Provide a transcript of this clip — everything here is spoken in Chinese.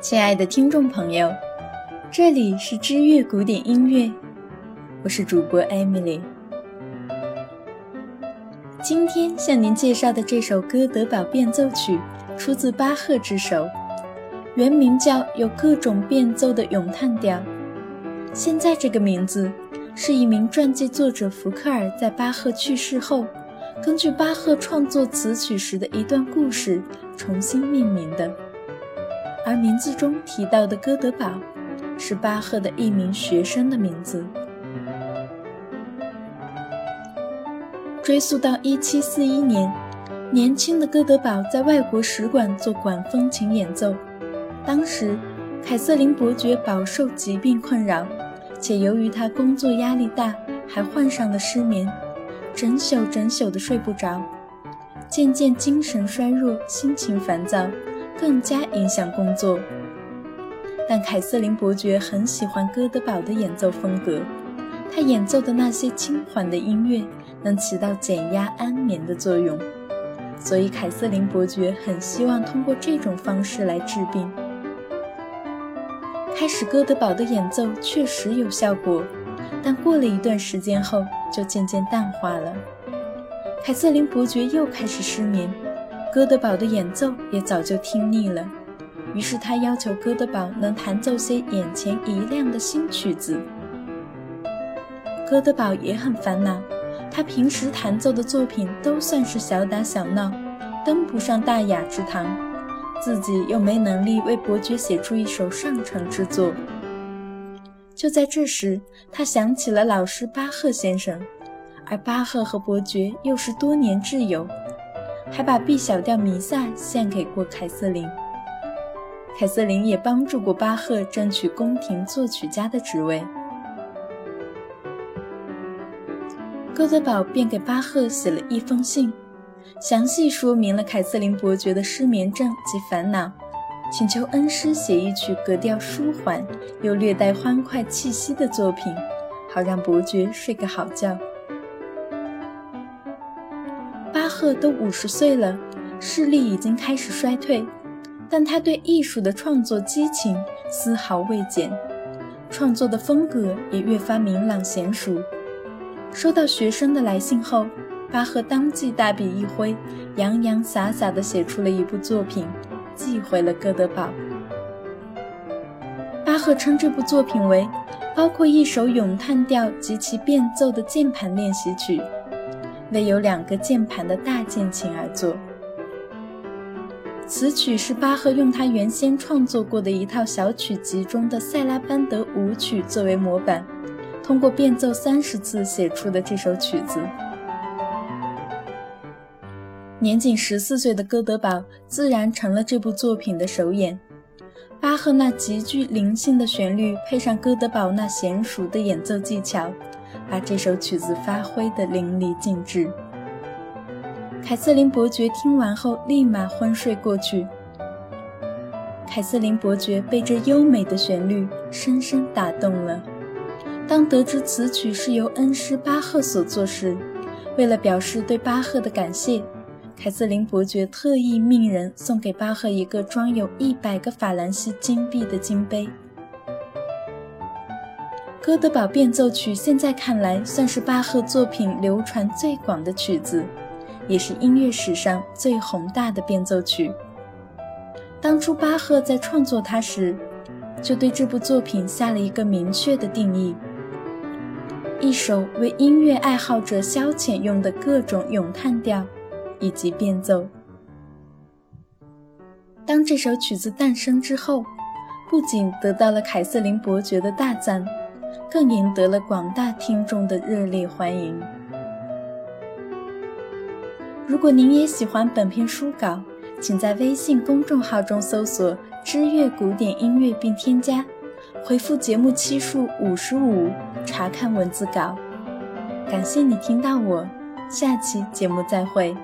亲爱的听众朋友，这里是知乐古典音乐，我是主播 Emily。今天向您介绍的这首哥德堡变奏曲出自巴赫之手，原名叫《有各种变奏的咏叹调》。现在这个名字是一名传记作者福克尔在巴赫去世后，根据巴赫创作此曲时的一段故事重新命名的。而名字中提到的哥德堡，是巴赫的一名学生的名字。追溯到1741年，年轻的哥德堡在外国使馆做管风琴演奏。当时，凯瑟琳伯爵饱受疾病困扰，且由于他工作压力大，还患上了失眠，整宿整宿的睡不着，渐渐精神衰弱，心情烦躁。更加影响工作，但凯瑟琳伯爵很喜欢哥德堡的演奏风格，他演奏的那些轻缓的音乐能起到减压安眠的作用，所以凯瑟琳伯爵很希望通过这种方式来治病。开始哥德堡的演奏确实有效果，但过了一段时间后就渐渐淡化了，凯瑟琳伯爵又开始失眠。哥德堡的演奏也早就听腻了，于是他要求哥德堡能弹奏些眼前一亮的新曲子。哥德堡也很烦恼，他平时弹奏的作品都算是小打小闹，登不上大雅之堂，自己又没能力为伯爵写出一首上乘之作。就在这时，他想起了老师巴赫先生，而巴赫和伯爵又是多年挚友。还把 B 小调弥撒献给过凯瑟琳，凯瑟琳也帮助过巴赫争取宫廷作曲家的职位。哥德堡便给巴赫写了一封信，详细说明了凯瑟琳伯爵的失眠症及烦恼，请求恩师写一曲格调舒缓又略带欢快气息的作品，好让伯爵睡个好觉。赫都五十岁了，视力已经开始衰退，但他对艺术的创作激情丝毫未减，创作的风格也越发明朗娴熟。收到学生的来信后，巴赫当即大笔一挥，洋洋洒洒地写出了一部作品，寄回了哥德堡。巴赫称这部作品为包括一首咏叹调及其变奏的键盘练习曲。为有两个键盘的大键琴而作。此曲是巴赫用他原先创作过的一套小曲集中的塞拉班德舞曲作为模板，通过变奏三十次写出的这首曲子。年仅十四岁的哥德堡自然成了这部作品的首演。巴赫那极具灵性的旋律，配上哥德堡那娴熟的演奏技巧。把这首曲子发挥得淋漓尽致。凯瑟琳伯爵听完后立马昏睡过去。凯瑟琳伯爵被这优美的旋律深深打动了。当得知此曲是由恩师巴赫所作时，为了表示对巴赫的感谢，凯瑟琳伯爵特意命人送给巴赫一个装有一百个法兰西金币的金杯。哥德堡变奏曲现在看来算是巴赫作品流传最广的曲子，也是音乐史上最宏大的变奏曲。当初巴赫在创作它时，就对这部作品下了一个明确的定义：一首为音乐爱好者消遣用的各种咏叹调以及变奏。当这首曲子诞生之后，不仅得到了凯瑟琳伯爵的大赞。更赢得了广大听众的热烈欢迎。如果您也喜欢本篇书稿，请在微信公众号中搜索“知乐古典音乐”并添加，回复节目期数五十五查看文字稿。感谢你听到我，下期节目再会。